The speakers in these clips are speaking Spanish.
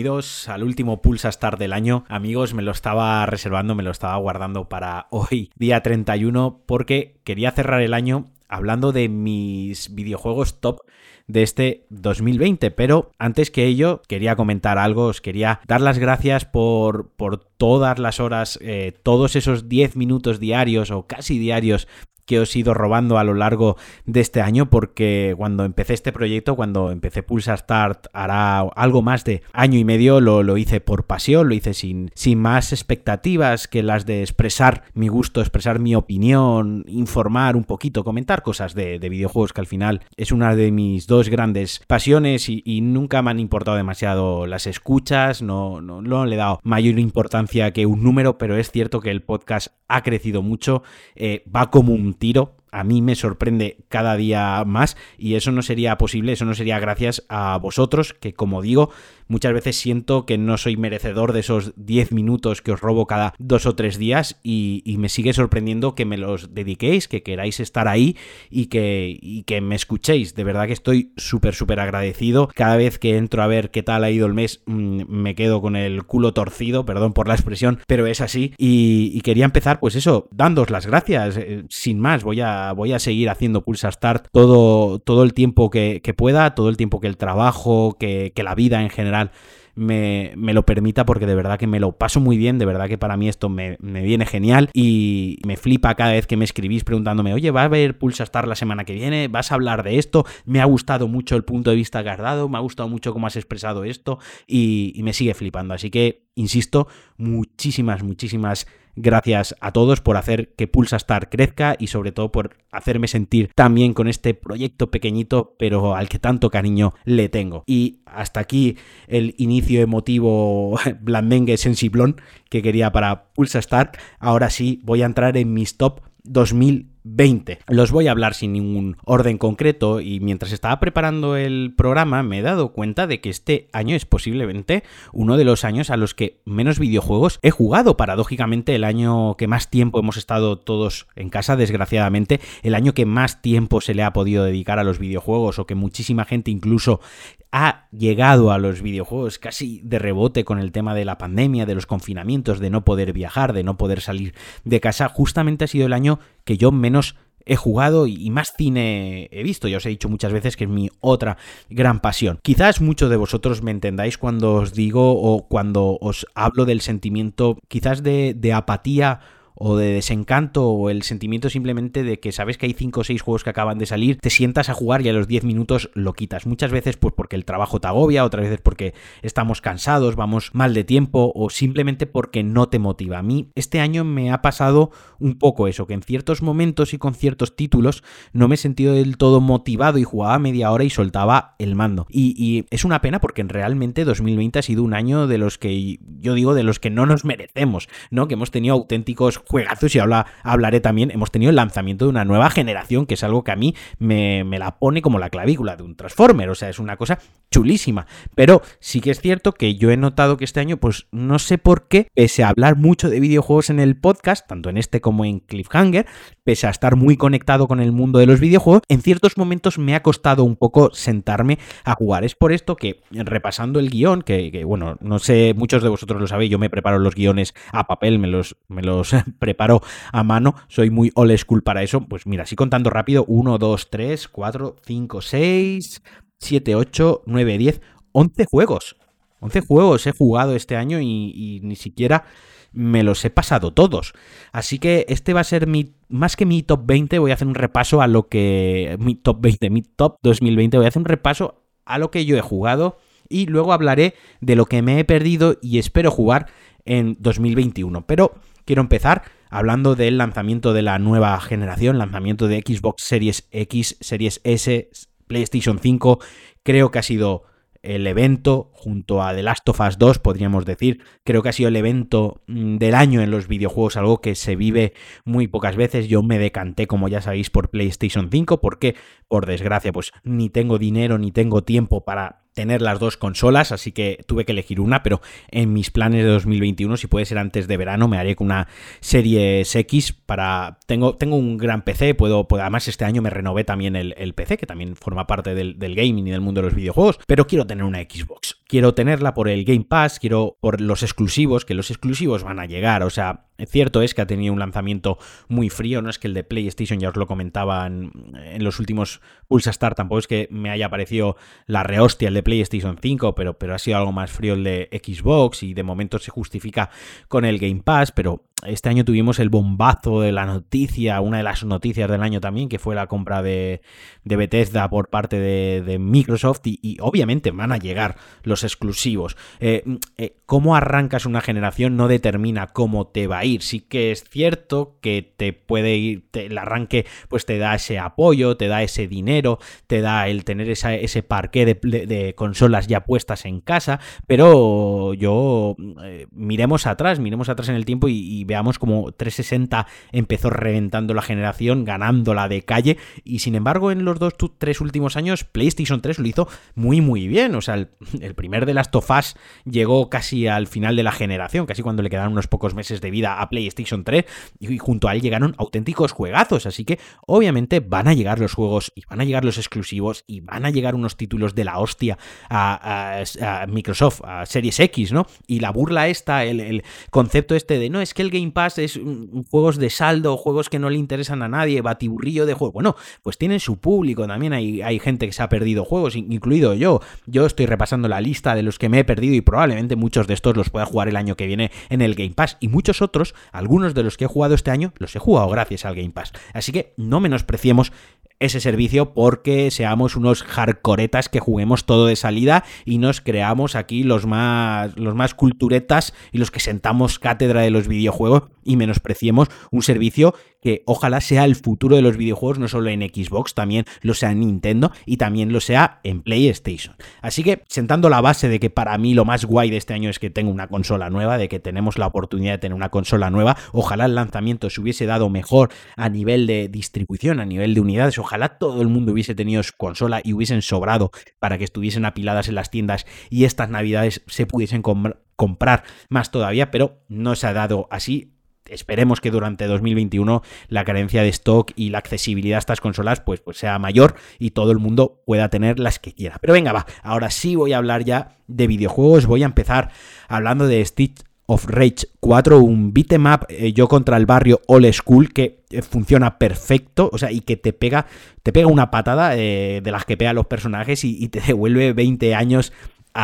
bienvenidos al último Pulsa Start del año. Amigos, me lo estaba reservando, me lo estaba guardando para hoy, día 31, porque quería cerrar el año hablando de mis videojuegos top de este 2020. Pero antes que ello, quería comentar algo, os quería dar las gracias por, por todas las horas, eh, todos esos 10 minutos diarios o casi diarios que os he ido robando a lo largo de este año porque cuando empecé este proyecto, cuando empecé Pulsa Start hará algo más de año y medio, lo, lo hice por pasión, lo hice sin, sin más expectativas que las de expresar mi gusto, expresar mi opinión, informar un poquito, comentar cosas de, de videojuegos que al final es una de mis dos grandes pasiones y, nunca me han importado demasiado las escuchas, no, no, no le he dado mayor importancia que un número, pero es cierto que el podcast ha crecido mucho, eh, va como un tiro. A mí me sorprende cada día más y eso no sería posible, eso no sería gracias a vosotros, que como digo, muchas veces siento que no soy merecedor de esos 10 minutos que os robo cada dos o tres días y, me sigue sorprendiendo que me los dediquéis, que queráis estar ahí y que, me escuchéis. De verdad que estoy súper, súper agradecido. Cada vez que entro a ver qué tal ha ido el mes, mmm, me quedo con el culo torcido, perdón por la expresión, pero es así. Y, y quería empezar, pues eso, dándos las gracias. Eh, sin más, voy a voy a seguir haciendo Pulsa Start todo, todo el tiempo que, que, pueda, todo el tiempo que el trabajo, que, que la vida en general me, me, lo permita porque de verdad que me lo paso muy bien, de verdad que para mí esto me, me, viene genial y me flipa cada vez que me escribís preguntándome, oye, ¿va a haber Pulsa Star la semana que viene? ¿Vas a hablar de esto? Me ha gustado mucho el punto de vista que has dado, me ha gustado mucho cómo has expresado esto y, y me sigue flipando. Así que, insisto, muchísimas, muchísimas Gracias a todos por hacer que Pulsa Star crezca y sobre todo por hacerme sentir también con este proyecto pequeñito, pero al que tanto cariño le tengo. Y hasta aquí el inicio emotivo blandengue sensiblón que quería para Pulsa Start. Ahora sí voy a entrar en mis top 2020. Los voy a hablar sin ningún orden concreto y mientras estaba preparando el programa me he dado cuenta de que este año es posiblemente uno de los años a los que menos videojuegos he jugado. Paradójicamente el año que más tiempo hemos estado todos en casa, desgraciadamente, el año que más tiempo se le ha podido dedicar a los videojuegos o que muchísima gente incluso ha llegado a los videojuegos casi de rebote con el tema de la pandemia, de los confinamientos, de no poder viajar, de no poder salir de casa, justamente ha sido el año que yo menos he jugado y más cine he visto. Ya os he dicho muchas veces que es mi otra gran pasión. Quizás muchos de vosotros me entendáis cuando os digo o cuando os hablo del sentimiento quizás de, de apatía o de desencanto o el sentimiento simplemente de que sabes que hay 5 o 6 juegos que acaban de salir, te sientas a jugar y a los 10 minutos lo quitas. Muchas veces pues porque el trabajo te agobia, otras veces porque estamos cansados, vamos mal de tiempo o simplemente porque no te motiva. A mí este año me ha pasado un poco eso, que en ciertos momentos y con ciertos títulos no me he sentido del todo motivado y jugaba media hora y soltaba el mando. Y, es una pena porque realmente 2020 ha sido un año de los que yo digo de los que no nos merecemos, ¿no? Que hemos tenido auténticos juegazos y habla, hablaré también, hemos tenido el lanzamiento de una nueva generación, que es algo que a mí me, me, la pone como la clavícula de un Transformer, o sea, es una cosa chulísima. Pero sí que es cierto que yo he notado que este año, pues no sé por qué, pese a hablar mucho de videojuegos en el podcast, tanto en este como en Cliffhanger, pese a estar muy conectado con el mundo de los videojuegos, en ciertos momentos me ha costado un poco sentarme a jugar. Es por esto que, repasando el guion, que, que bueno, no sé, muchos de vosotros lo sabéis, yo me preparo los guiones a papel, me los, me los preparo a mano, soy muy old school para eso. Pues mira, así contando rápido, 1, 2, 3, 4, 5, 6, 7, 8, 9, 10, 11 juegos. 11 juegos he jugado este año y, y, ni siquiera me los he pasado todos. Así que este va a ser mi, más que mi top 20, voy a hacer un repaso a lo que, mi top 20, mi top 2020, voy a hacer un repaso a lo que yo he jugado y luego hablaré de lo que me he perdido y espero jugar en 2021. Pero quiero empezar hablando del lanzamiento de la nueva generación, lanzamiento de Xbox Series X, Series S, PlayStation 5. Creo que ha sido el evento junto a The Last of Us 2, podríamos decir. Creo que ha sido el evento del año en los videojuegos, algo que se vive muy pocas veces. Yo me decanté, como ya sabéis, por PlayStation 5, porque, por desgracia, pues ni tengo dinero ni tengo tiempo para tener las dos consolas, así que tuve que elegir una, pero en mis planes de 2021, si puede ser antes de verano, me haré con una serie X para... Tengo, tengo un gran PC, puedo, además este año me renové también el, PC, que también forma parte del, del gaming y del mundo de los videojuegos, pero quiero tener una Xbox. Quiero tenerla por el Game Pass, quiero por los exclusivos, que los exclusivos van a llegar, o sea, Cierto es que ha tenido un lanzamiento muy frío, no es que el de PlayStation, ya os lo comentaban en los últimos Pulsa Star, tampoco es que me haya parecido la rehostia el de PlayStation 5, pero, pero ha sido algo más frío el de Xbox y de momento se justifica con el Game Pass, pero este año tuvimos el bombazo de la noticia, una de las noticias del año también, que fue la compra de, Bethesda por parte de, Microsoft y, obviamente van a llegar los exclusivos. Eh, eh, cómo arrancas una generación no determina cómo te va a ir. Sí que es cierto que te puede ir, el arranque pues te da ese apoyo, te da ese dinero, te da el tener ese parque de, consolas ya puestas en casa, pero yo eh, miremos atrás, miremos atrás en el tiempo y veamos como 360 empezó reventando la generación, ganándola de calle, y sin embargo en los dos, tres últimos años PlayStation 3 lo hizo muy muy bien, o sea, el, primer de las tofas llegó casi al final de la generación, casi cuando le quedaron unos pocos meses de vida a PlayStation 3, y junto a él llegaron auténticos juegazos, así que obviamente van a llegar los juegos, y van a llegar los exclusivos, y van a llegar unos títulos de la hostia a, Microsoft, a Series X, ¿no? Y la burla esta, el, el concepto este de no, es que el Game Pass es juegos de saldo, juegos que no le interesan a nadie, batiburrillo de juego. Bueno, pues tienen su público también. Hay, hay gente que se ha perdido juegos, incluido yo. Yo estoy repasando la lista de los que me he perdido y probablemente muchos de estos los pueda jugar el año que viene en el Game Pass. Y muchos otros, algunos de los que he jugado este año, los he jugado gracias al Game Pass. Así que no menospreciemos ese servicio porque seamos unos hardcoretas que juguemos todo de salida y nos creamos aquí los más, los más culturetas y los que sentamos cátedra de los videojuegos y menospreciemos un servicio que ojalá sea el futuro de los videojuegos, no solo en Xbox, también lo sea en Nintendo y también lo sea en PlayStation. Así que, sentando la base de que para mí lo más guay de este año es que tengo una consola nueva, de que tenemos la oportunidad de tener una consola nueva, ojalá el lanzamiento se hubiese dado mejor a nivel de distribución, a nivel de unidades, ojalá todo el mundo hubiese tenido su consola y hubiesen sobrado para que estuviesen apiladas en las tiendas y estas navidades se pudiesen comprar más todavía, pero no se ha dado así esperemos que durante 2021 la carencia de stock y la accesibilidad a estas consolas pues, pues sea mayor y todo el mundo pueda tener las que quiera. Pero venga, va, ahora sí voy a hablar ya de videojuegos, voy a empezar hablando de Stitch of Rage 4, un beat'em up eh, yo contra el barrio Old School que eh, funciona perfecto, o sea, y que te pega, te pega una patada eh, de las que pega los personajes y, y, te devuelve 20 años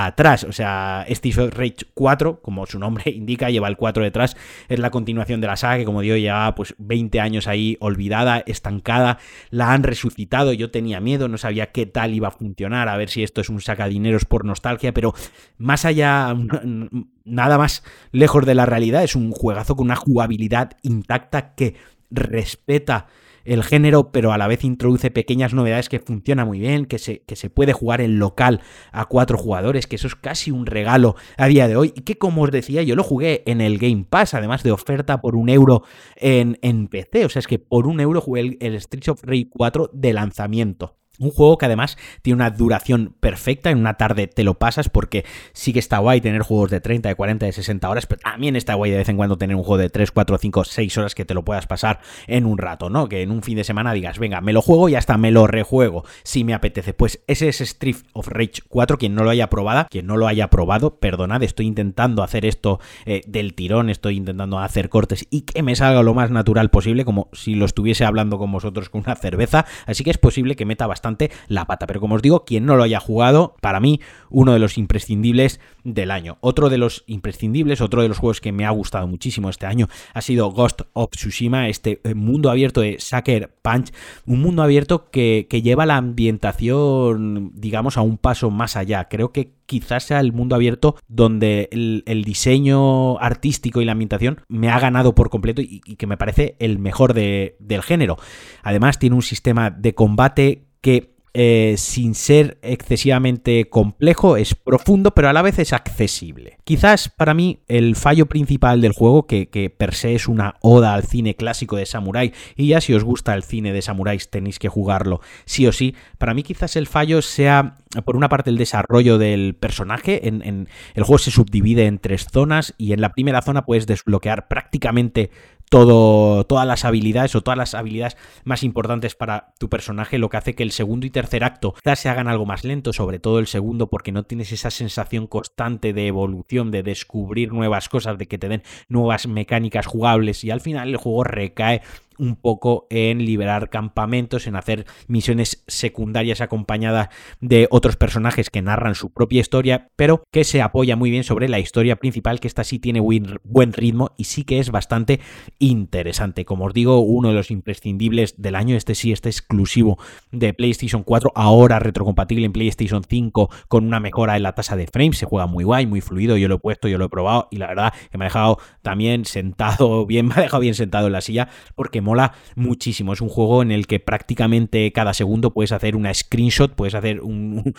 atrás. O sea, Steve Rage 4, como su nombre indica, lleva el 4 detrás. Es la continuación de la saga que, como digo, lleva pues 20 años ahí olvidada, estancada. La han resucitado. Yo tenía miedo, no sabía qué tal iba a funcionar. A ver si esto es un sacadineros por nostalgia. Pero más allá, nada más lejos de la realidad, es un juegazo con una jugabilidad intacta que respeta el género, pero a la vez introduce pequeñas novedades que funciona muy bien, que se, que se puede jugar en local a cuatro jugadores, que eso es casi un regalo a día de hoy, y que como os decía, yo lo jugué en el Game Pass, además de oferta por un euro en, en PC, o sea, es que por un euro jugué el, el Streets of Rage 4 de lanzamiento. Un juego que además tiene una duración perfecta, en una tarde te lo pasas porque sí que está guay tener juegos de 30, de 40, de 60 horas, pero también está guay de vez en cuando tener un juego de 3, 4, 5, 6 horas que te lo puedas pasar en un rato, ¿no? Que en un fin de semana digas, venga, me lo juego y hasta me lo rejuego si me apetece. Pues ese es Street of Rage 4, quien no lo haya probado, quien no lo haya probado, perdonad, estoy intentando hacer esto eh, del tirón, estoy intentando hacer cortes y que me salga lo más natural posible, como si lo estuviese hablando con vosotros con una cerveza, así que es posible que meta bastante la pata. Pero como os digo, quien no lo haya jugado, para mí, uno de los imprescindibles del año. Otro de los imprescindibles, otro de los juegos que me ha gustado muchísimo este año ha sido Ghost of Tsushima, este eh, mundo abierto de Sucker Punch, un mundo abierto que, lleva la ambientación, digamos, a un paso más allá. Creo que quizás sea el mundo abierto donde el, diseño artístico y la ambientación me ha ganado por completo y, que me parece el mejor del género. Además tiene un sistema de combate que eh, sin ser excesivamente complejo, es profundo, pero a la vez es accesible. Quizás para mí el fallo principal del juego, que, que per se es una oda al cine clásico de Samurai, y ya si os gusta el cine de samuráis tenéis que jugarlo sí o sí, para mí quizás el fallo sea, por una parte, el desarrollo del personaje, en, en el juego se subdivide en tres zonas y en la primera zona puedes desbloquear prácticamente todo, todas las habilidades o todas las habilidades más importantes para tu personaje, lo que hace que el segundo y tercer acto se hagan algo más lento, sobre todo el segundo, porque no tienes esa sensación constante de evolución, de descubrir nuevas cosas, de que te den nuevas mecánicas jugables y al final el juego recae un poco en liberar campamentos, en hacer misiones secundarias acompañadas de otros personajes que narran su propia historia, pero que se apoya muy bien sobre la historia principal, que esta sí tiene buen ritmo y sí que es bastante interesante. Como os digo, uno de los imprescindibles del año, este sí, este exclusivo de PlayStation 4, ahora retrocompatible en PlayStation 5 con una mejora en la tasa de frames, se juega muy guay, muy fluido, yo lo he puesto, yo lo he probado y la verdad que me ha dejado también sentado bien, me ha dejado bien sentado en la silla porque mola muchísimo. Es un juego en el que prácticamente cada segundo puedes hacer una screenshot, puedes hacer un,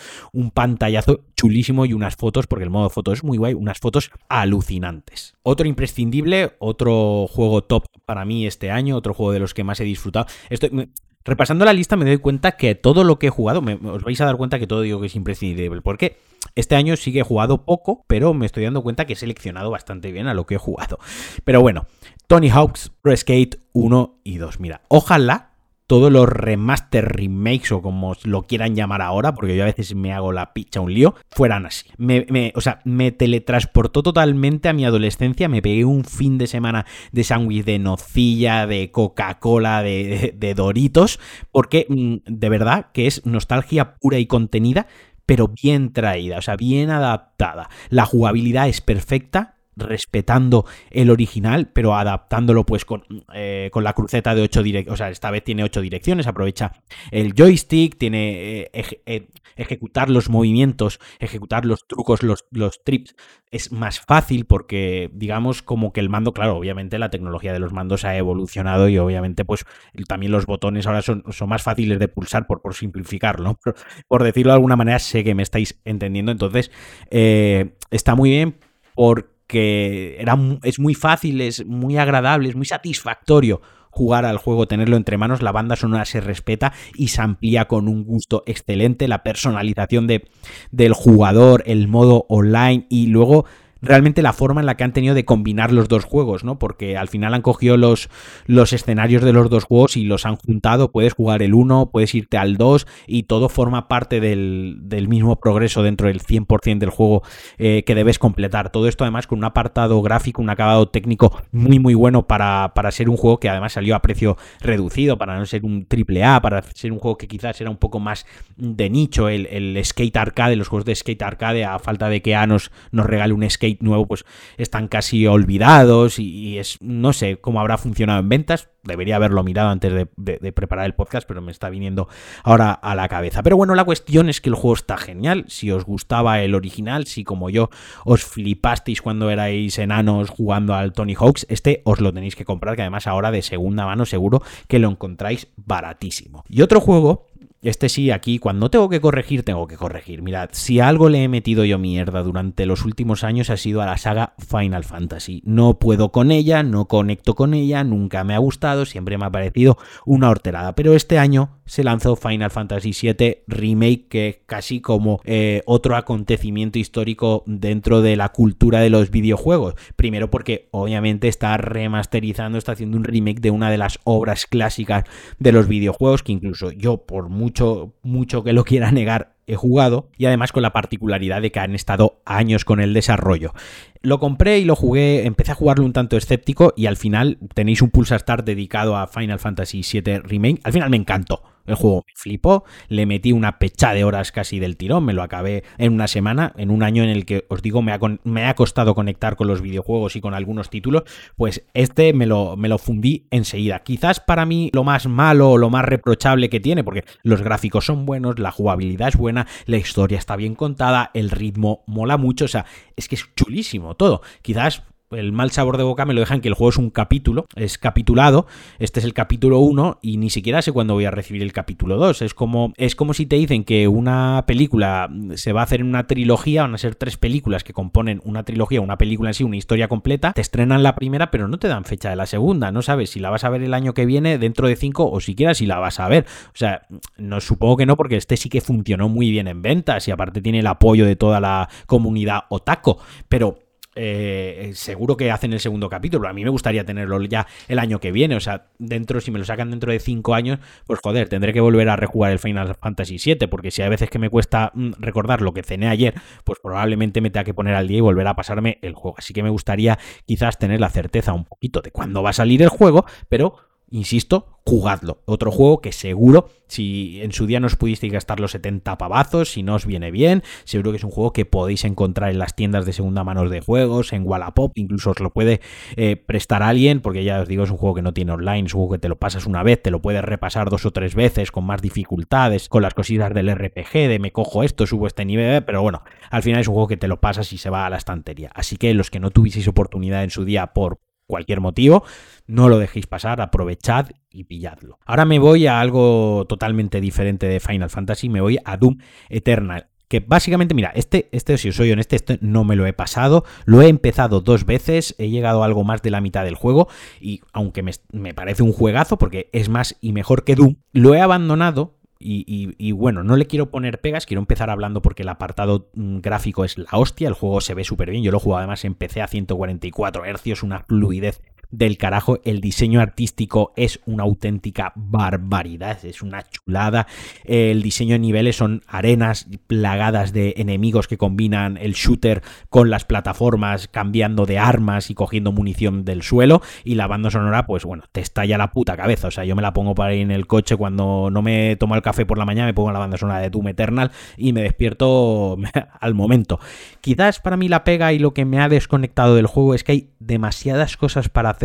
pantallazo chulísimo y unas fotos, porque el modo foto es muy guay, unas fotos alucinantes. Otro imprescindible, otro juego top para mí este año, otro juego de los que más he disfrutado. Estoy, repasando la lista me doy cuenta que todo lo que he jugado, os vais a dar cuenta que todo digo que es imprescindible, porque este año sí que he jugado poco, pero me estoy dando cuenta que he seleccionado bastante bien a lo que he jugado. Pero bueno, Tony Hawk's Pro Skate 1 y 2. Mira, ojalá todos los remaster remakes o como lo quieran llamar ahora, porque yo a veces me hago la picha un lío, fueran así. Me, o sea, me teletransportó totalmente a mi adolescencia, me pegué un fin de semana de sándwich de nocilla, de Coca-Cola, de, de, Doritos, porque mm, de verdad que es nostalgia pura y contenida, pero bien traída, o sea, bien adaptada. La jugabilidad es perfecta, respetando el original, pero adaptándolo pues con, eh, con la cruceta de 8 direcciones. O sea, esta vez tiene 8 direcciones, aprovecha el joystick, tiene eh, eh, ejecutar los movimientos, ejecutar los trucos, los, los trips. Es más fácil porque, digamos, como que el mando, claro, obviamente la tecnología de los mandos ha evolucionado y obviamente, pues también los botones ahora son, son más fáciles de pulsar por, por simplificarlo. Por, por decirlo de alguna manera, sé que me estáis entendiendo. Entonces, está muy bien porque que era, es muy fácil, es muy agradable, es muy satisfactorio jugar al juego, tenerlo entre manos, la banda sonora se respeta y se amplía con un gusto excelente, la personalización de, del jugador, el modo online y luego realmente la forma en la que han tenido de combinar los dos juegos, ¿no? Porque al final han cogido los, los escenarios de los dos juegos y los han juntado, puedes jugar el 1, puedes irte al 2 y todo forma parte del, mismo progreso dentro del 100% del juego eh, que debes completar. Todo esto además con un apartado gráfico, un acabado técnico muy muy bueno para, para ser un juego que además salió a precio reducido, para no ser un triple A, para ser un juego que quizás era un poco más de nicho, el, el skate arcade, los juegos de skate arcade, a falta de que A nos, nos regale un skate nuevo, pues están casi olvidados y, es, no sé cómo habrá funcionado en ventas. Debería haberlo mirado antes de, preparar el podcast, pero me está viniendo ahora a la cabeza. Pero bueno, la cuestión es que el juego está genial. Si os gustaba el original, si como yo os flipasteis cuando erais enanos jugando al Tony Hawks, este os lo tenéis que comprar, que además ahora de segunda mano seguro que lo encontráis baratísimo. Y otro juego este sí, aquí cuando tengo que corregir, tengo que corregir. Mirad, si algo le he metido yo mierda durante los últimos años ha sido a la saga Final Fantasy. No puedo con ella, no conecto con ella, nunca me ha gustado, siempre me ha parecido una horterada. Pero este año se lanzó Final Fantasy VII Remake, que es casi como eh, otro acontecimiento histórico dentro de la cultura de los videojuegos. Primero porque obviamente está remasterizando, está haciendo un remake de una de las obras clásicas de los videojuegos, que incluso yo, por mucho, mucho que lo quiera negar, he jugado y además con la particularidad de que han estado años con el desarrollo. Lo compré y lo jugué, empecé a jugarlo un tanto escéptico y al final tenéis un Pulsar Start dedicado a Final Fantasy VII Remake. Al final me encantó. El juego me flipó, le metí una pecha de horas casi del tirón, me lo acabé en una semana, en un año en el que os digo me ha, me ha costado conectar con los videojuegos y con algunos títulos, pues este me lo, me lo fundí enseguida. Quizás para mí lo más malo o lo más reprochable que tiene, porque los gráficos son buenos, la jugabilidad es buena, la historia está bien contada, el ritmo mola mucho, o sea, es que es chulísimo todo. Quizás el mal sabor de boca me lo dejan que el juego es un capítulo, es capitulado, este es el capítulo 1 y ni siquiera sé cuándo voy a recibir el capítulo 2. Es como, es como si te dicen que una película se va a hacer en una trilogía, van a ser tres películas que componen una trilogía, una película en sí, una historia completa, te estrenan la primera pero no te dan fecha de la segunda, no sabes si la vas a ver el año que viene, dentro de cinco o siquiera si la vas a ver. O sea, no supongo que no porque este sí que funcionó muy bien en ventas y aparte tiene el apoyo de toda la comunidad otaco, pero eh, seguro que hacen el segundo capítulo. A mí me gustaría tenerlo ya el año que viene. O sea, dentro, si me lo sacan dentro de cinco años, pues joder, tendré que volver a rejugar el Final Fantasy VII. Porque si hay veces que me cuesta mm, recordar lo que cené ayer, pues probablemente me tenga que poner al día y volver a pasarme el juego. Así que me gustaría quizás tener la certeza un poquito de cuándo va a salir el juego, pero insisto, jugadlo. Otro juego que seguro, si en su día no os pudisteis gastar los 70 pavazos, si no os viene bien, seguro que es un juego que podéis encontrar en las tiendas de segunda mano de juegos, en Wallapop, incluso os lo puede eh, prestar alguien, porque ya os digo, es un juego que no tiene online, es un juego que te lo pasas una vez, te lo puedes repasar dos o tres veces con más dificultades, con las cositas del RPG, de me cojo esto, subo este nivel, pero bueno, al final es un juego que te lo pasas y se va a la estantería. Así que los que no tuvieseis oportunidad en su día por cualquier motivo, no lo dejéis pasar, aprovechad y pilladlo. Ahora me voy a algo totalmente diferente de Final Fantasy, me voy a Doom Eternal. Que básicamente, mira, este, este, si os soy honesto, este no me lo he pasado. Lo he empezado dos veces, he llegado a algo más de la mitad del juego. Y aunque me, me parece un juegazo, porque es más y mejor que Doom, lo he abandonado y, bueno, no le quiero poner pegas, quiero empezar hablando porque el apartado mm, gráfico es la hostia, el juego se ve súper bien, yo lo he jugado además en PC a 144 Hz, una fluidez del carajo. El diseño artístico es una auténtica barbaridad, es una chulada. El diseño de niveles son arenas plagadas de enemigos que combinan el shooter con las plataformas, cambiando de armas y cogiendo munición del suelo. Y la banda sonora, pues bueno, te estalla la puta cabeza. O sea, yo me la pongo para ir en el coche cuando no me tomo el café por la mañana, me pongo la banda sonora de Doom Eternal y me despierto al momento. Quizás para mí la pega y lo que me ha desconectado del juego es que hay demasiadas cosas para hacer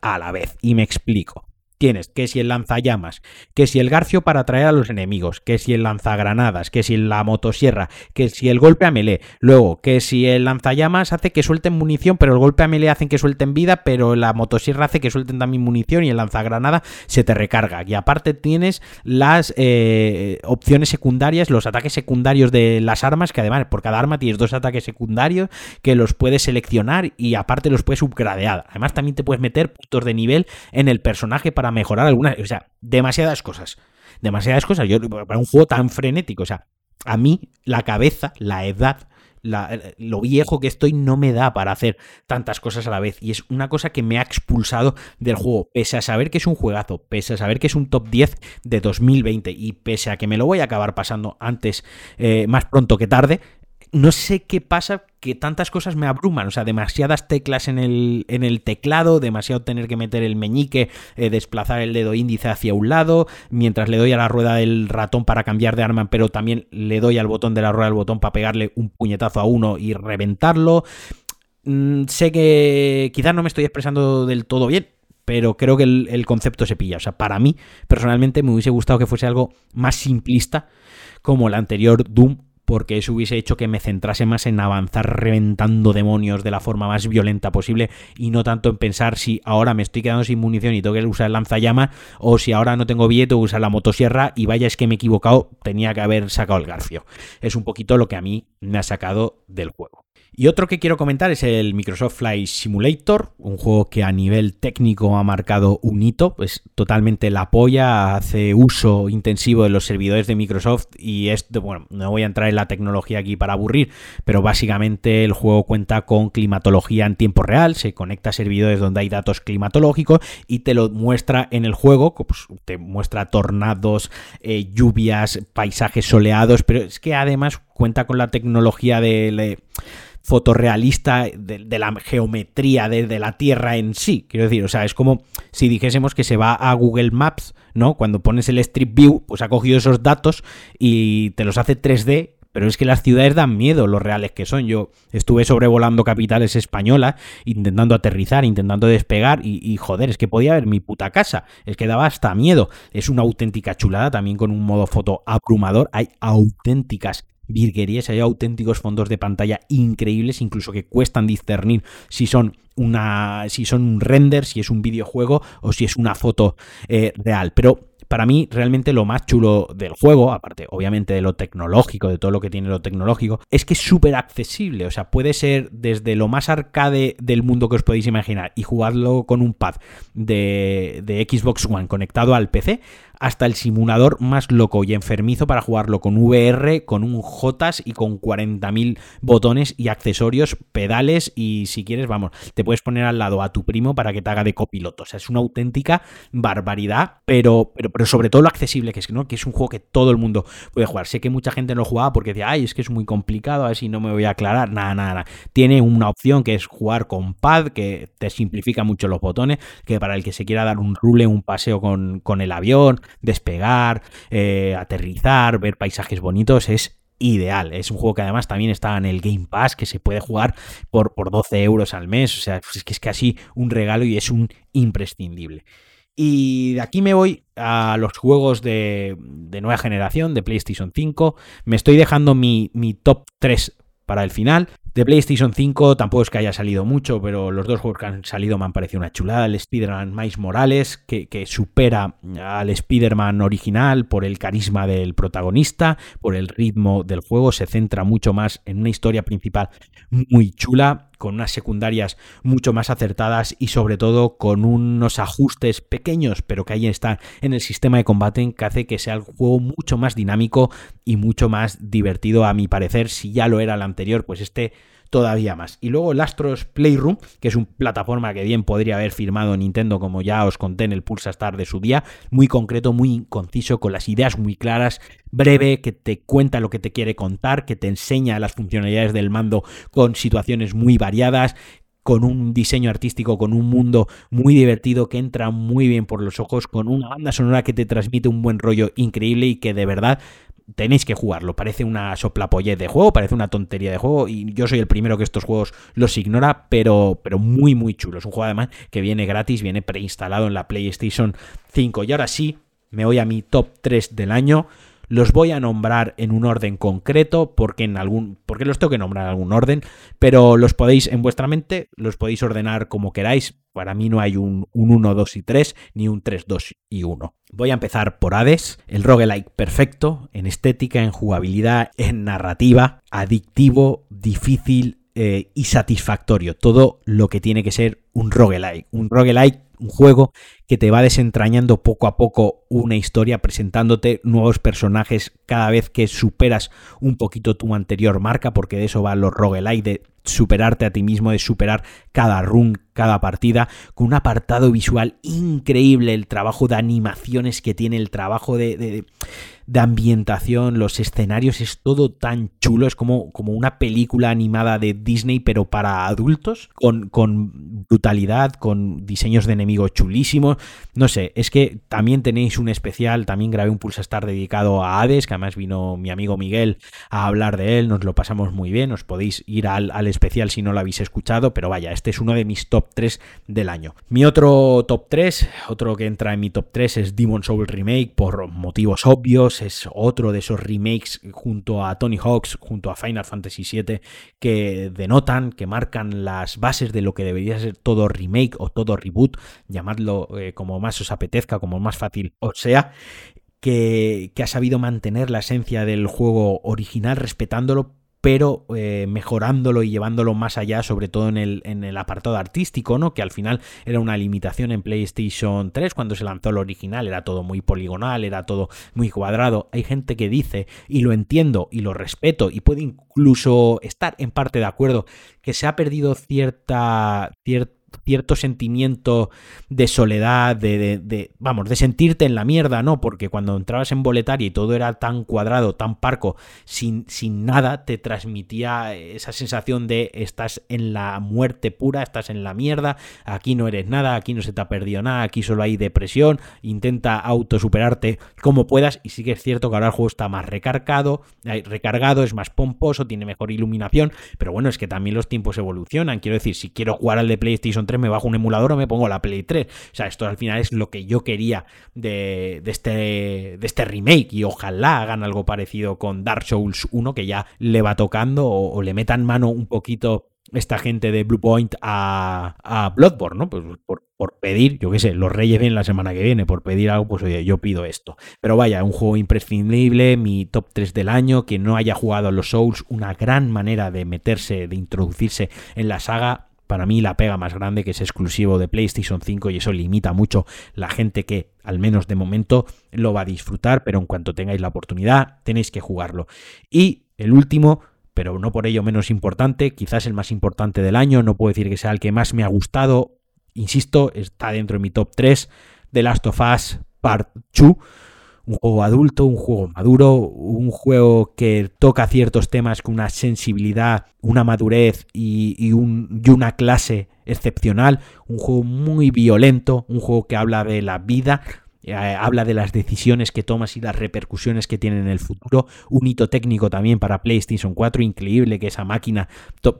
a la vez. Y me explico. Tienes que si el lanzallamas, que si el garfio para atraer a los enemigos, que si el lanzagranadas, que si la motosierra, que si el golpe a melee. Luego, que si el lanzallamas hace que suelten munición, pero el golpe a melee hace que suelten vida, pero la motosierra hace que suelten también munición y el lanzagranada se te recarga. Y aparte tienes las eh, opciones secundarias, los ataques secundarios de las armas, que además por cada arma tienes dos ataques secundarios que los puedes seleccionar y aparte los puedes upgradear. Además también te puedes meter puntos de nivel en el personaje para mejorar algunas, o sea, demasiadas cosas. Demasiadas cosas. Yo, para un juego tan frenético, o sea, a mí la cabeza, la edad, lo viejo que estoy no me da para hacer tantas cosas a la vez. Y es una cosa que me ha expulsado del juego. Pese a saber que es un juegazo, pese a saber que es un top 10 de 2020 y pese a que me lo voy a acabar pasando antes, eh, más pronto que tarde, no sé qué pasa que tantas cosas me abruman, o sea, demasiadas teclas en el, en el teclado, demasiado tener que meter el meñique, eh, desplazar el dedo índice hacia un lado, mientras le doy a la rueda del ratón para cambiar de arma, pero también le doy al botón de la rueda del botón para pegarle un puñetazo a uno y reventarlo. Mm, sé que quizás no me estoy expresando del todo bien, pero creo que el, el, concepto se pilla. O sea, para mí, personalmente, me hubiese gustado que fuese algo más simplista como el anterior Doom porque eso hubiese hecho que me centrase más en avanzar reventando demonios de la forma más violenta posible y no tanto en pensar si ahora me estoy quedando sin munición y tengo que usar el lanzallamas o si ahora no tengo billete tengo que usar la motosierra y vaya es que me he equivocado, tenía que haber sacado el garfio. Es un poquito lo que a mí me ha sacado del juego. Y otro que quiero comentar es el Microsoft Flight Simulator, un juego que a nivel técnico ha marcado un hito, pues totalmente la apoya, hace uso intensivo de los servidores de Microsoft y esto, bueno, no voy a entrar en la tecnología aquí para aburrir, pero básicamente el juego cuenta con climatología en tiempo real, se conecta a servidores donde hay datos climatológicos y te lo muestra en el juego, pues, te muestra tornados, eh, lluvias, paisajes soleados, pero es que además cuenta con la tecnología de fotorrealista de, la geometría de, la Tierra en sí. Quiero decir, o sea, es como si dijésemos que se va a Google Maps, ¿no? Cuando pones el Street View, pues ha cogido esos datos y te los hace 3D. Pero es que las ciudades dan miedo, los reales que son. Yo estuve sobrevolando capitales españolas, intentando aterrizar, intentando despegar, y, y joder, es que podía ver mi puta casa. Es que daba hasta miedo. Es una auténtica chulada, también con un modo foto abrumador. Hay auténticas virguerías, hay auténticos fondos de pantalla increíbles, incluso que cuestan discernir si son una si son un render, si es un videojuego o si es una foto eh, real. Pero para mí realmente lo más chulo del juego, aparte obviamente de lo tecnológico, de todo lo que tiene lo tecnológico, es que es súper accesible. O sea, puede ser desde lo más arcade del mundo que os podéis imaginar y jugarlo con un pad de, de Xbox One conectado al PC hasta el simulador más loco y enfermizo para jugarlo con VR, con un JAS y con 40.000 botones y accesorios, pedales y si quieres, vamos, te puedes poner al lado a tu primo para que te haga de copiloto. O sea, es una auténtica barbaridad, pero, pero, pero sobre todo lo accesible que es, ¿no? Que es un juego que todo el mundo puede jugar. Sé que mucha gente no jugaba porque decía, ay, es que es muy complicado, a ver si no me voy a aclarar. Nada, nada, nada. Tiene una opción que es jugar con pad, que te simplifica mucho los botones, que para el que se quiera dar un rule, un paseo con, con el avión, despegar, eh, aterrizar, ver paisajes bonitos, es ideal. Es un juego que además también está en el Game Pass, que se puede jugar por, por 12 euros al mes. O sea, es que es casi un regalo y es un imprescindible. Y de aquí me voy a los juegos de, de nueva generación, de PlayStation 5. Me estoy dejando mi, mi top 3 para el final. De PlayStation 5 tampoco es que haya salido mucho, pero los dos juegos que han salido me han parecido una chulada. El Spider-Man Morales, que, que, supera al Spider-Man original por el carisma del protagonista, por el ritmo del juego, se centra mucho más en una historia principal muy chula con unas secundarias mucho más acertadas y sobre todo con unos ajustes pequeños, pero que ahí están en el sistema de combate que hace que sea el juego mucho más dinámico y mucho más divertido a mi parecer. Si ya lo era el anterior, pues este todavía más. Y luego el Astros Playroom, que es una plataforma que bien podría haber firmado Nintendo, como ya os conté en el Pulsa Star de su día, muy concreto, muy conciso, con las ideas muy claras, breve, que te cuenta lo que te quiere contar, que te enseña las funcionalidades del mando con situaciones muy variadas, con un diseño artístico, con un mundo muy divertido que entra muy bien por los ojos, con una banda sonora que te transmite un buen rollo increíble y que de verdad tenéis que jugarlo. Parece una soplapollez de juego, parece una tontería de juego y yo soy el primero que estos juegos los ignora, pero, pero muy muy chulo. Es un juego además que viene gratis, viene preinstalado en la PlayStation 5. Y ahora sí, me voy a mi top 3 del año. Los voy a nombrar en un orden concreto, porque en algún. porque los tengo que nombrar en algún orden, pero los podéis en vuestra mente, los podéis ordenar como queráis. Para mí no hay un, un 1, 2 y 3, ni un 3, 2 y 1. Voy a empezar por Hades, el roguelike perfecto, en estética, en jugabilidad, en narrativa, adictivo, difícil eh, y satisfactorio. Todo lo que tiene que ser un roguelike. Un roguelike un juego que te va desentrañando poco a poco una historia, presentándote nuevos personajes cada vez que superas un poquito tu anterior marca, porque de eso va los roguelike, de superarte a ti mismo, de superar cada run, cada partida, con un apartado visual increíble, el trabajo de animaciones que tiene, el trabajo de, de, ambientación, los escenarios, es todo tan chulo, es como, como una película animada de Disney, pero para adultos, con, con brutalidad, con diseños de enemigos chulísimos, no sé, es que también tenéis un especial, también grabé un Pulsa Star dedicado a Hades, que además vino mi amigo Miguel a hablar de él, nos lo pasamos muy bien, os podéis ir al, al especial si no lo habéis escuchado, pero vaya, este es uno de mis top 3 del año. Mi otro top 3, otro que entra en mi top 3 es Demon Soul Remake por motivos obvios, es otro de esos remakes junto a Tony Hawks, junto a Final Fantasy VII, que denotan, que marcan las bases de lo que debería ser todo remake o todo reboot, llamadlo eh, como más os apetezca, como más fácil os sea. Que, que, ha sabido mantener la esencia del juego original, respetándolo, pero eh, mejorándolo y llevándolo más allá, sobre todo en el, en el, apartado artístico, ¿no? Que al final era una limitación en PlayStation 3 cuando se lanzó el original, era todo muy poligonal, era todo muy cuadrado. Hay gente que dice, y lo entiendo y lo respeto, y puede incluso estar en parte de acuerdo, que se ha perdido cierta, cierta cierto sentimiento de soledad, de, vamos, de sentirte en la mierda, ¿no? Porque cuando entrabas en boletaria y todo era tan cuadrado, tan parco, sin, sin nada, te transmitía esa sensación de estás en la muerte pura, estás en la mierda, aquí no eres nada, aquí no se te ha perdido nada, aquí solo hay depresión, intenta autosuperarte como puedas y sí que es cierto que ahora el juego está más recargado, recargado, es más pomposo, tiene mejor iluminación, pero bueno, es que también los tiempos evolucionan, quiero decir, si quiero jugar al de PlayStation PlayStation 3 me bajo un emulador o me pongo la Play 3. O sea, esto al final es lo que yo quería de, este, de este remake y ojalá hagan algo parecido con Dark Souls 1 que ya le va tocando o, le metan mano un poquito esta gente de Bluepoint a, a Bloodborne, ¿no? Pues por, por pedir, yo qué sé, los Reyes vienen la semana que viene, por pedir algo, pues oye, yo pido esto. Pero vaya, un juego imprescindible, mi top 3 del año, que no haya jugado a los Souls, una gran manera de meterse, de introducirse en la saga. Para mí la pega más grande que es exclusivo de PlayStation 5 y eso limita mucho la gente que, al menos de momento, lo va a disfrutar, pero en cuanto tengáis la oportunidad, tenéis que jugarlo. Y el último, pero no por ello menos importante, quizás el más importante del año, no puedo decir que sea el que más me ha gustado insisto, está dentro de mi top 3 de Last of Us Part 2. Un juego adulto, un juego maduro, un juego que toca ciertos temas con una sensibilidad, una madurez y, y una clase excepcional. Un juego muy violento, un juego que habla de la vida, eh, habla de las decisiones que tomas y las repercusiones que tienen en el futuro. Un hito técnico también para PlayStation 4. Increíble que esa máquina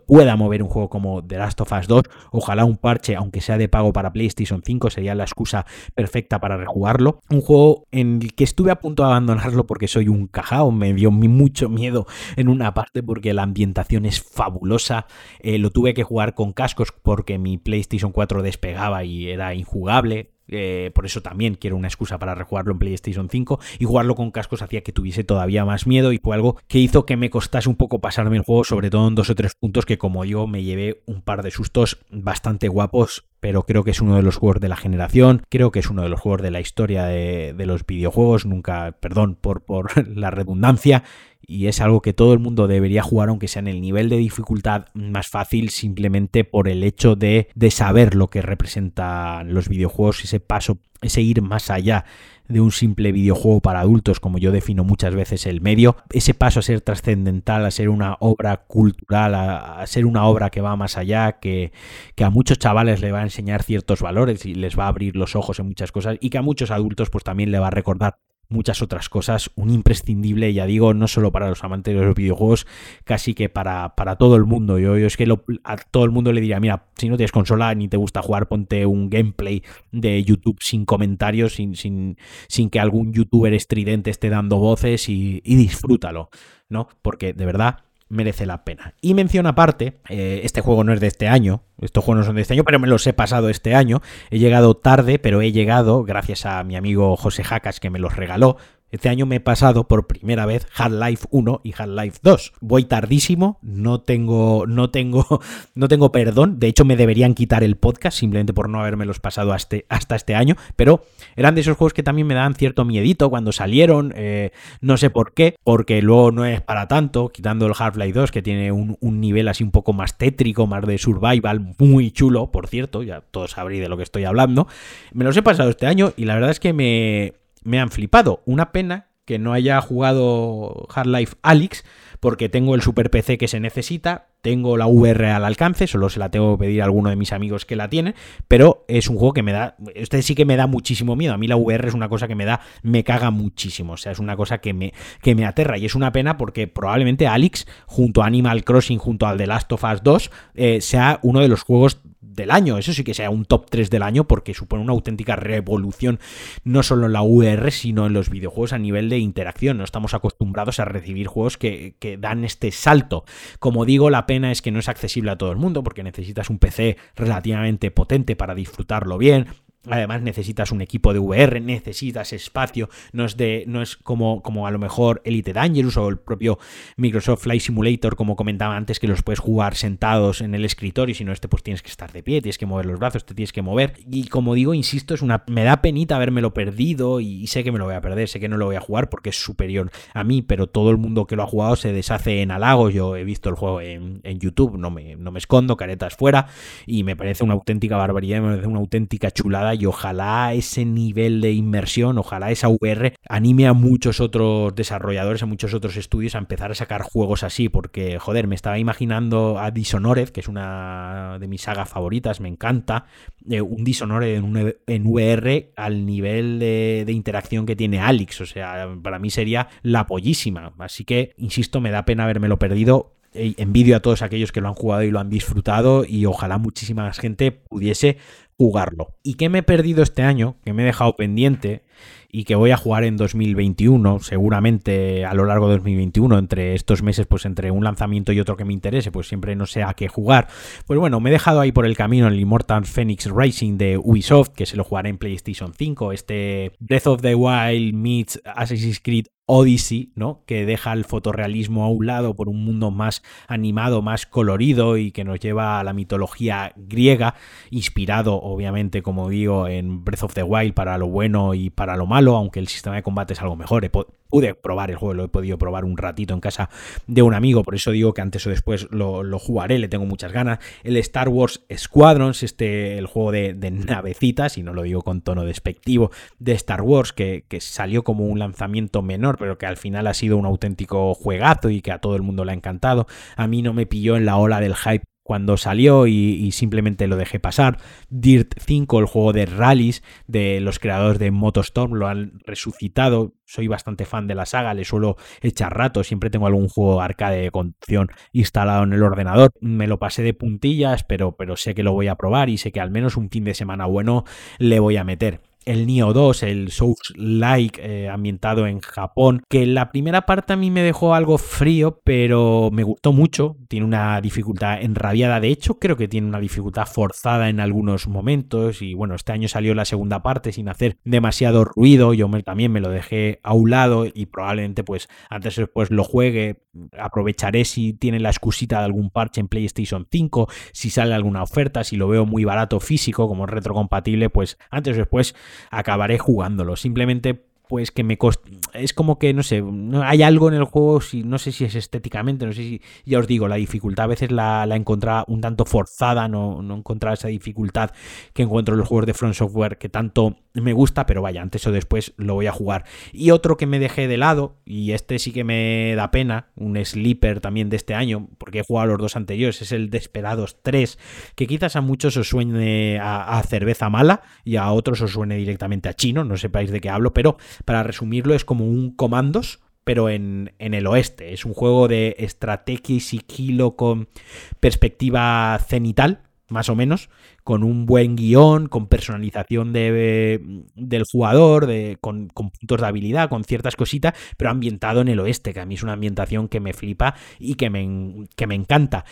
pueda mover un juego como The Last of Us 2. Ojalá un parche, aunque sea de pago para PlayStation 5, sería la excusa perfecta para rejugarlo. Un juego en el que estuve a punto de abandonarlo porque soy un cajao. Me dio mucho miedo en una parte porque la ambientación es fabulosa. Eh, lo tuve que jugar con cascos porque mi PlayStation 4 despegaba y era injugable eh, por eso también quiero una excusa para rejugarlo en PlayStation 5 y jugarlo con cascos hacía que tuviese todavía más miedo y fue algo que hizo que me costase un poco pasarme el juego, sobre todo en dos o tres puntos que como digo me llevé un par de sustos bastante guapos pero creo que es uno de los juegos de la generación, creo que es uno de los juegos de la historia de, los videojuegos, nunca, perdón por, por la redundancia, y es algo que todo el mundo debería jugar aunque sea en el nivel de dificultad más fácil simplemente por el hecho de, de saber lo que representan los videojuegos, ese paso, ese ir más allá de un simple videojuego para adultos, como yo defino muchas veces el medio, ese paso a ser trascendental, a ser una obra cultural, a, ser una obra que va más allá, que, que, a muchos chavales le va a enseñar ciertos valores y les va a abrir los ojos en muchas cosas, y que a muchos adultos pues también le va a recordar muchas otras cosas, un imprescindible, ya digo, no solo para los amantes de los videojuegos, casi que para, para todo el mundo. Yo, yo es que a todo el mundo le diría, mira, si no tienes consola ni te gusta jugar, ponte un gameplay de YouTube sin comentarios, sin, sin, sin que algún youtuber estridente esté dando voces y, y disfrútalo, ¿no? Porque de verdad merece la pena. Y mención aparte, eh, este juego no es de este año, estos juegos no son de este año, pero me los he pasado este año. He llegado tarde, pero he llegado gracias a mi amigo José Jacas que me los regaló. Este año me he pasado por primera vez Half-Life 1 y Half-Life 2. Voy tardísimo, no tengo, no tengo, no tengo perdón. De hecho, me deberían quitar el podcast simplemente por no haberme los pasado hasta este, hasta este año. Pero eran de esos juegos que también me daban cierto miedito cuando salieron. Eh, no sé por qué, porque luego no es para tanto. Quitando el Half-Life 2, que tiene un, un, nivel así un poco más tétrico, más de survival, muy chulo, por cierto. Ya todos sabréis de lo que estoy hablando. Me los he pasado este año y la verdad es que me me han flipado. Una pena que no haya jugado Half-Life Alyx, porque tengo el super PC que se necesita, tengo la VR al alcance, solo se la tengo que pedir a alguno de mis amigos que la tienen, pero es un juego que me da, este sí que me da muchísimo miedo, a mí la VR es una cosa que me da, me caga muchísimo, o sea, es una cosa que me, que me aterra y es una pena porque probablemente Alyx, junto a Animal Crossing, junto al The Last of Us 2, eh, sea uno de los juegos del año. Eso sí que sea un top 3 del año porque supone una auténtica revolución no solo en la VR, sino en los videojuegos a nivel de interacción. No estamos acostumbrados a recibir juegos que, que dan este salto. Como digo, la pena es que no es accesible a todo el mundo porque necesitas un PC relativamente potente para disfrutarlo bien. Además necesitas un equipo de VR, necesitas espacio, no es, de, no es como, como a lo mejor Elite Dangerous o el propio Microsoft Flight Simulator, como comentaba antes, que los puedes jugar sentados en el escritorio, sino este pues tienes que estar de pie, tienes que mover los brazos, te tienes que mover. Y como digo, insisto, es una me da penita habérmelo perdido y sé que me lo voy a perder, sé que no lo voy a jugar porque es superior a mí, pero todo el mundo que lo ha jugado se deshace en halagos. Yo he visto el juego en, en YouTube, no me, no me escondo, caretas fuera, y me parece una auténtica barbaridad, me parece una auténtica chulada y ojalá ese nivel de inmersión, ojalá esa VR anime a muchos otros desarrolladores, a muchos otros estudios a empezar a sacar juegos así, porque joder, me estaba imaginando a Dishonored, que es una de mis sagas favoritas, me encanta, eh, un Dishonored en, en VR al nivel de, interacción que tiene Alex, o sea, para mí sería la pollísima, así que, insisto, me da pena haberme lo perdido envidio a todos aquellos que lo han jugado y lo han disfrutado y ojalá muchísima más gente pudiese jugarlo. ¿Y qué me he perdido este año? Que me he dejado pendiente y que voy a jugar en 2021, seguramente a lo largo de 2021, entre estos meses, pues entre un lanzamiento y otro que me interese, pues siempre no sé a qué jugar. Pues bueno, me he dejado ahí por el camino el Immortal Phoenix Racing de Ubisoft, que se lo jugaré en PlayStation 5, este Breath of the Wild meets Assassin's Creed Odyssey, ¿no? Que deja el fotorrealismo a un lado por un mundo más animado, más colorido y que nos lleva a la mitología griega, inspirado obviamente, como digo, en Breath of the Wild para lo bueno y para lo malo, aunque el sistema de combate es algo mejor pude probar el juego, lo he podido probar un ratito en casa de un amigo, por eso digo que antes o después lo, jugaré, le tengo muchas ganas. El Star Wars Squadrons, este, el juego de, navecitas, y no lo digo con tono despectivo, de Star Wars, que, que, salió como un lanzamiento menor, pero que al final ha sido un auténtico juegazo y que a todo el mundo le ha encantado. A mí no me pilló en la ola del hype cuando salió y, simplemente lo dejé pasar. Dirt 5, el juego de rallies de los creadores de Motostorm, lo han resucitado. Soy bastante fan de la saga, le suelo echar rato. Siempre tengo algún juego arcade de conducción instalado en el ordenador. Me lo pasé de puntillas, pero, pero sé que lo voy a probar y sé que al menos un fin de semana bueno le voy a meter el Nioh 2, el Souls-like eh, ambientado en Japón, que la primera parte a mí me dejó algo frío, pero me gustó mucho, tiene una dificultad enrabiada, de hecho creo que tiene una dificultad forzada en algunos momentos. Y bueno, este año salió la segunda parte sin hacer demasiado ruido, yo también me lo dejé a un lado y probablemente pues antes o después lo juegue, aprovecharé si tiene la excusita de algún parche en PlayStation 5, si sale alguna oferta, si lo veo muy barato físico como retrocompatible, pues antes o después acabaré jugándolo. Simplemente pues que me es como que no sé, hay algo en el juego, si, no sé si es estéticamente, no sé si, ya os digo, la dificultad a veces la, la encontraba un tanto forzada, no, no encontrar esa dificultad que encuentro en los juegos de Front Software que tanto me gusta, pero vaya, antes o después lo voy a jugar. Y otro que me dejé de lado, y este sí que me da pena, un sleeper también de este año, porque he jugado los dos anteriores, es el Desperados 3, que quizás a muchos os suene a, a cerveza mala y a otros os suene directamente a chino, no sepáis de qué hablo, pero para resumirlo, es como un comandos, pero en, el oeste. Es un juego de estrategia y sigilo con perspectiva cenital, más o menos, con un buen guion, con personalización de, del jugador, de, con, con, puntos de habilidad, con ciertas cositas, pero ambientado en el oeste, que a mí es una ambientación que me flipa y que me, que me encanta.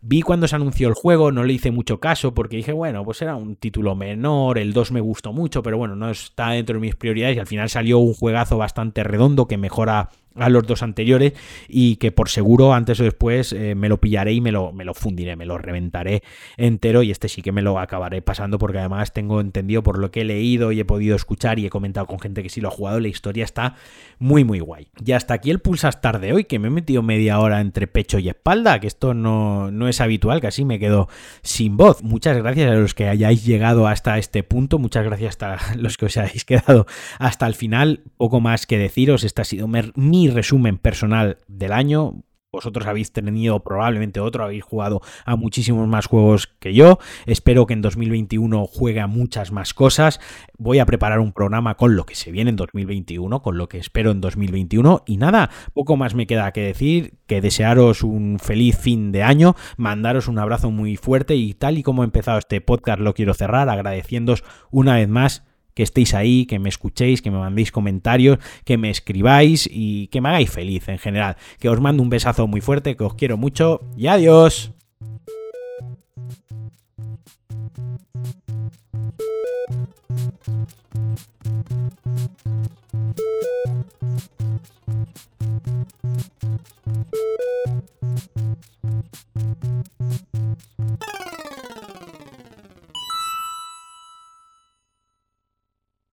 Vi cuando se anunció el juego, no le hice mucho caso porque dije, bueno, pues era un título menor, el 2 me gustó mucho, pero bueno, no está dentro de mis prioridades y al final salió un juegazo bastante redondo que mejora a los dos anteriores y que por seguro antes o después eh, me lo pillaré y me lo, me lo fundiré, me lo reventaré entero y este sí que me lo acabaré pasando porque además tengo entendido por lo que he leído y he podido escuchar y he comentado con gente que sí lo ha jugado, la historia está muy muy guay. Y hasta aquí el Pulsastar de hoy que me he metido media hora entre pecho y espalda, que esto no, no es habitual, así me quedo sin voz. Muchas gracias a los que hayáis llegado hasta este punto, muchas gracias a los que os hayáis quedado hasta el final, poco más que deciros, esta ha sido mi resumen personal del año. Vosotros habéis tenido probablemente otro, habéis jugado a muchísimos más juegos que yo. Espero que en 2021 juegue a muchas más cosas. Voy a preparar un programa con lo que se viene en 2021, con lo que espero en 2021. Y nada, poco más me queda que decir, que desearos un feliz fin de año, mandaros un abrazo muy fuerte y tal y como he empezado este podcast lo quiero cerrar agradeciéndos una vez más que estéis ahí, que me escuchéis, que me mandéis comentarios, que me escribáis y que me hagáis feliz en general. Que os mando un besazo muy fuerte, que os quiero mucho y adiós.